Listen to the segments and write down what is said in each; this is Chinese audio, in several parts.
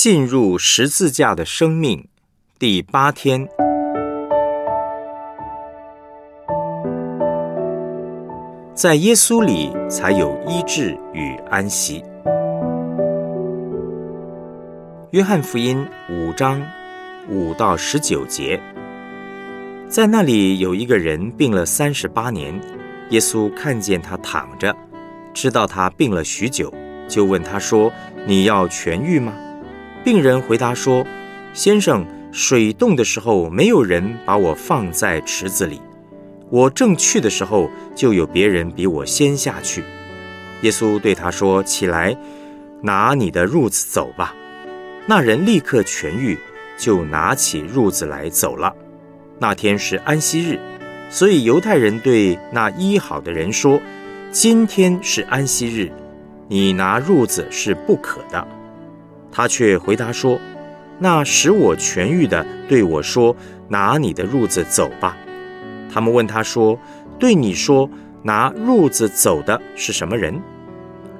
进入十字架的生命第八天，在耶稣里才有医治与安息。约翰福音五章五到十九节，在那里有一个人病了三十八年，耶稣看见他躺着，知道他病了许久，就问他说：“你要痊愈吗？”病人回答说：“先生，水冻的时候，没有人把我放在池子里。我正去的时候，就有别人比我先下去。”耶稣对他说：“起来，拿你的褥子走吧。”那人立刻痊愈，就拿起褥子来走了。那天是安息日，所以犹太人对那医好的人说：“今天是安息日，你拿褥子是不可的。”他却回答说：“那使我痊愈的对我说：‘拿你的褥子走吧。’”他们问他说：“对你说拿褥子走的是什么人？”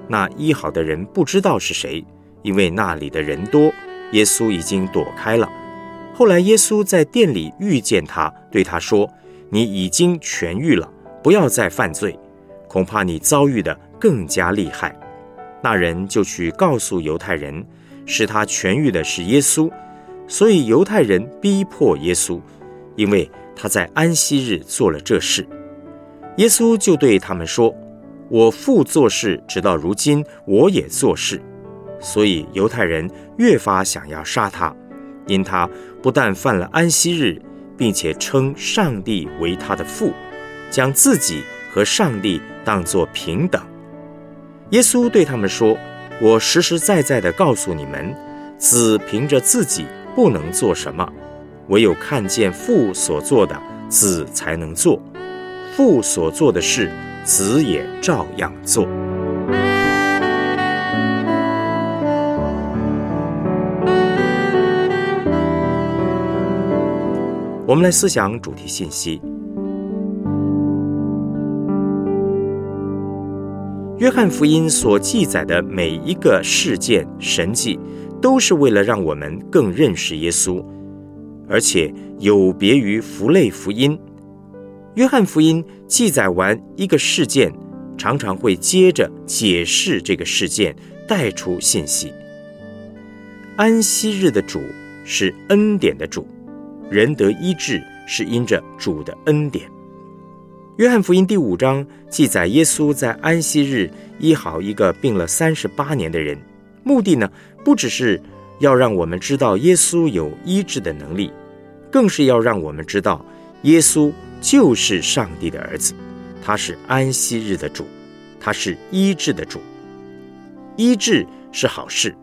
那医好的人不知道是谁，因为那里的人多，耶稣已经躲开了。后来耶稣在店里遇见他，对他说：“你已经痊愈了，不要再犯罪，恐怕你遭遇的更加厉害。”那人就去告诉犹太人。使他痊愈的是耶稣，所以犹太人逼迫耶稣，因为他在安息日做了这事。耶稣就对他们说：“我父做事，直到如今，我也做事。”所以犹太人越发想要杀他，因他不但犯了安息日，并且称上帝为他的父，将自己和上帝当作平等。耶稣对他们说。我实实在在的告诉你们，子凭着自己不能做什么，唯有看见父所做的，子才能做。父所做的事，子也照样做。我们来思想主题信息。约翰福音所记载的每一个事件神迹，都是为了让我们更认识耶稣，而且有别于福类福音。约翰福音记载完一个事件，常常会接着解释这个事件，带出信息。安息日的主是恩典的主，人得医治是因着主的恩典。约翰福音第五章记载，耶稣在安息日医好一个病了三十八年的人，目的呢，不只是要让我们知道耶稣有医治的能力，更是要让我们知道耶稣就是上帝的儿子，他是安息日的主，他是医治的主。医治是好事，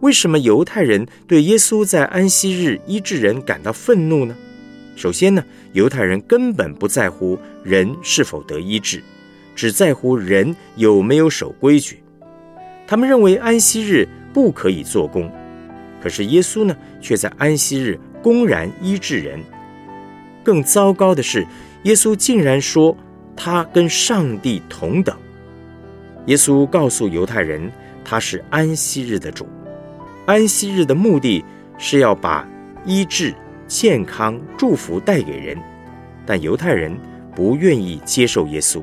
为什么犹太人对耶稣在安息日医治人感到愤怒呢？首先呢，犹太人根本不在乎人是否得医治，只在乎人有没有守规矩。他们认为安息日不可以做工，可是耶稣呢，却在安息日公然医治人。更糟糕的是，耶稣竟然说他跟上帝同等。耶稣告诉犹太人，他是安息日的主。安息日的目的是要把医治。健康祝福带给人，但犹太人不愿意接受耶稣。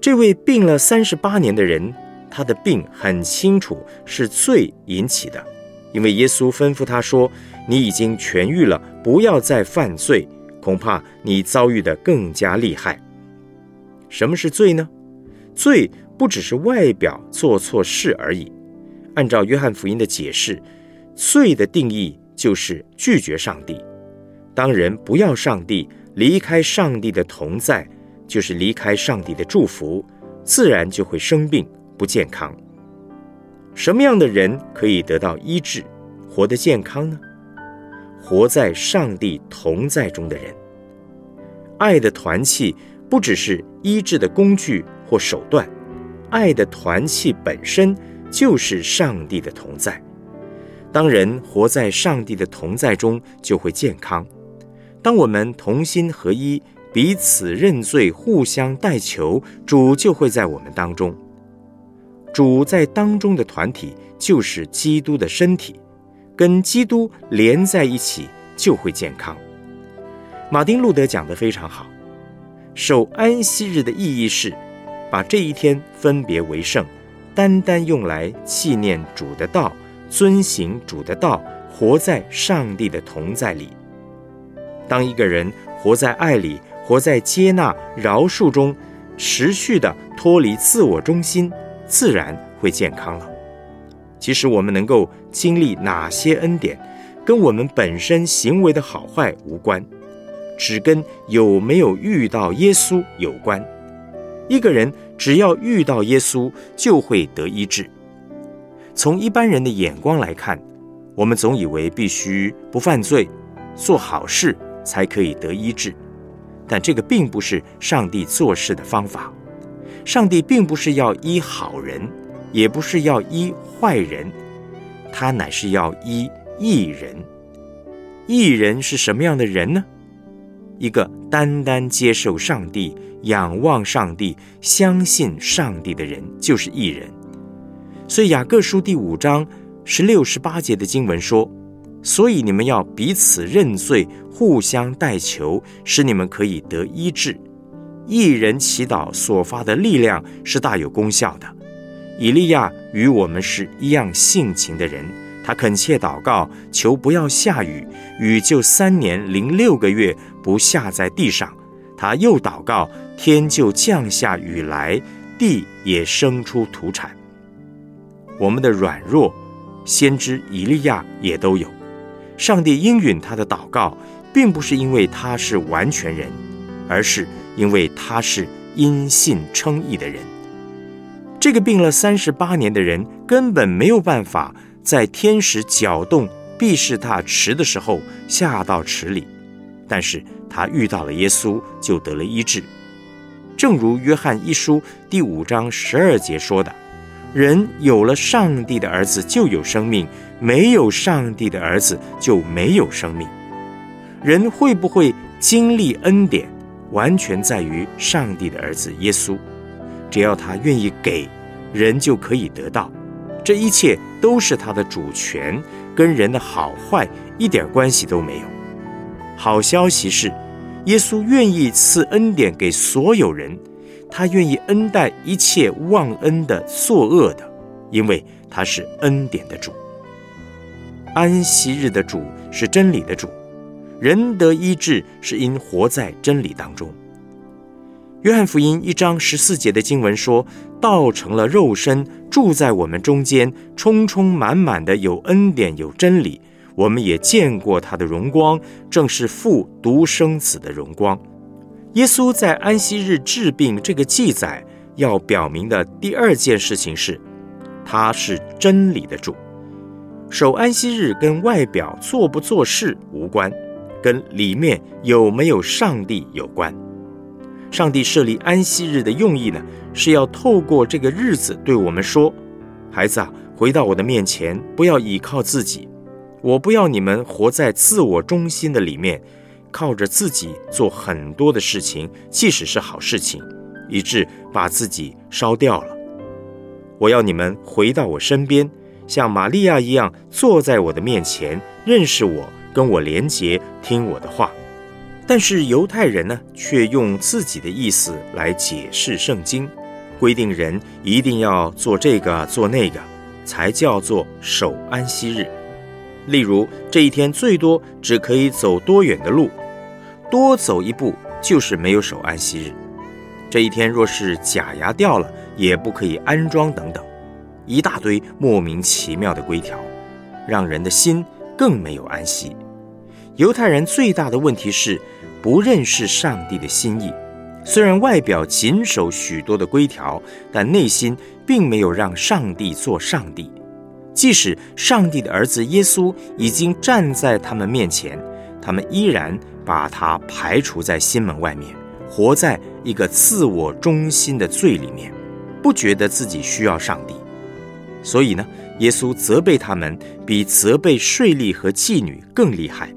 这位病了三十八年的人，他的病很清楚是罪引起的，因为耶稣吩咐他说：“你已经痊愈了，不要再犯罪，恐怕你遭遇的更加厉害。”什么是罪呢？罪不只是外表做错事而已。按照约翰福音的解释，罪的定义。就是拒绝上帝。当人不要上帝，离开上帝的同在，就是离开上帝的祝福，自然就会生病、不健康。什么样的人可以得到医治、活得健康呢？活在上帝同在中的人。爱的团契不只是医治的工具或手段，爱的团契本身就是上帝的同在。当人活在上帝的同在中，就会健康。当我们同心合一，彼此认罪，互相代求，主就会在我们当中。主在当中的团体就是基督的身体，跟基督连在一起就会健康。马丁路德讲得非常好，守安息日的意义是把这一天分别为圣，单单用来纪念主的道，遵行主的道，活在上帝的同在里。当一个人活在爱里，活在接纳、饶恕中，持续的脱离自我中心，自然会健康了。其实我们能够经历哪些恩典，跟我们本身行为的好坏无关，只跟有没有遇到耶稣有关。一个人只要遇到耶稣，就会得医治。从一般人的眼光来看，我们总以为必须不犯罪、做好事。才可以得医治，但这个并不是上帝做事的方法。上帝并不是要医好人，也不是要医坏人，他乃是要医义人。义人是什么样的人呢？一个单单接受上帝、仰望上帝、相信上帝的人，就是义人。所以雅各书第五章十六、十八节的经文说。所以你们要彼此认罪，互相代求，使你们可以得医治。一人祈祷所发的力量是大有功效的。以利亚与我们是一样性情的人，他恳切祷告，求不要下雨，雨就三年零六个月不下在地上。他又祷告，天就降下雨来，地也生出土产。我们的软弱，先知以利亚也都有。上帝应允他的祷告，并不是因为他是完全人，而是因为他是因信称义的人。这个病了三十八年的人根本没有办法在天使搅动毕士大池的时候下到池里，但是他遇到了耶稣，就得了医治。正如约翰一书第五章十二节说的：“人有了上帝的儿子，就有生命。”没有上帝的儿子就没有生命。人会不会经历恩典，完全在于上帝的儿子耶稣。只要他愿意给，人就可以得到。这一切都是他的主权，跟人的好坏一点关系都没有。好消息是，耶稣愿意赐恩典给所有人，他愿意恩待一切忘恩的、作恶的，因为他是恩典的主。安息日的主是真理的主，人得医治是因活在真理当中。约翰福音一章十四节的经文说：“道成了肉身，住在我们中间，充充满满的有恩典有真理。我们也见过他的荣光，正是父独生子的荣光。”耶稣在安息日治病这个记载要表明的第二件事情是，他是真理的主。守安息日跟外表做不做事无关，跟里面有没有上帝有关。上帝设立安息日的用意呢，是要透过这个日子对我们说：“孩子啊，回到我的面前，不要依靠自己。我不要你们活在自我中心的里面，靠着自己做很多的事情，即使是好事情，以致把自己烧掉了。我要你们回到我身边。”像玛利亚一样坐在我的面前，认识我，跟我连结，听我的话。但是犹太人呢，却用自己的意思来解释圣经，规定人一定要做这个做那个，才叫做守安息日。例如，这一天最多只可以走多远的路，多走一步就是没有守安息日。这一天若是假牙掉了，也不可以安装等等。一大堆莫名其妙的规条，让人的心更没有安息。犹太人最大的问题是不认识上帝的心意，虽然外表谨守许多的规条，但内心并没有让上帝做上帝。即使上帝的儿子耶稣已经站在他们面前，他们依然把他排除在心门外面，活在一个自我中心的罪里面，不觉得自己需要上帝。所以呢，耶稣责备他们比责备税吏和妓女更厉害，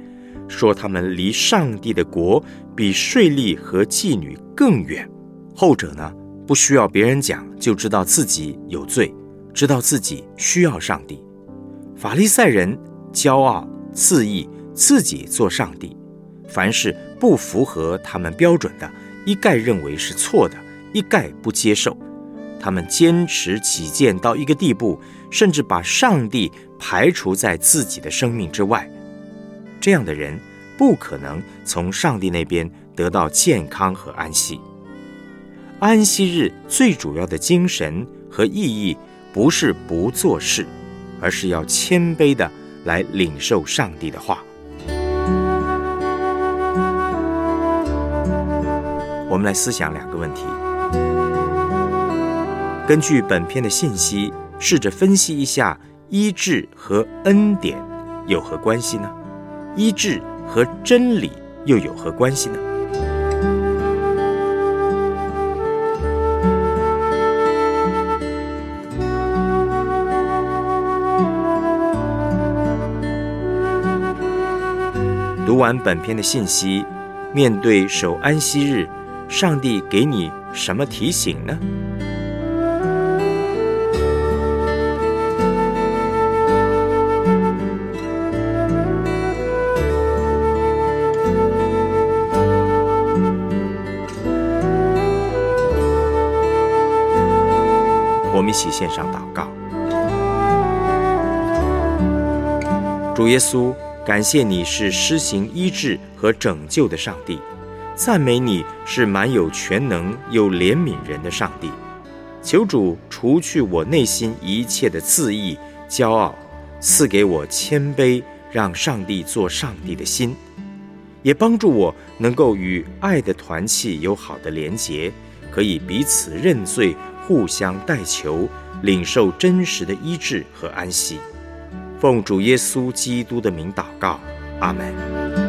说他们离上帝的国比税吏和妓女更远。后者呢，不需要别人讲就知道自己有罪，知道自己需要上帝。法利赛人骄傲自义，自己做上帝，凡是不符合他们标准的，一概认为是错的，一概不接受。他们坚持己见到一个地步，甚至把上帝排除在自己的生命之外。这样的人不可能从上帝那边得到健康和安息。安息日最主要的精神和意义，不是不做事，而是要谦卑的来领受上帝的话。我们来思想两个问题。根据本篇的信息，试着分析一下医治和恩典有何关系呢？医治和真理又有何关系呢？读完本篇的信息，面对守安息日，上帝给你什么提醒呢？我们一起献上祷告。主耶稣，感谢你是施行医治和拯救的上帝，赞美你是满有全能又怜悯人的上帝。求主除去我内心一切的自意、骄傲，赐给我谦卑，让上帝做上帝的心，也帮助我能够与爱的团契有好的连结，可以彼此认罪。互相代求，领受真实的医治和安息。奉主耶稣基督的名祷告，阿门。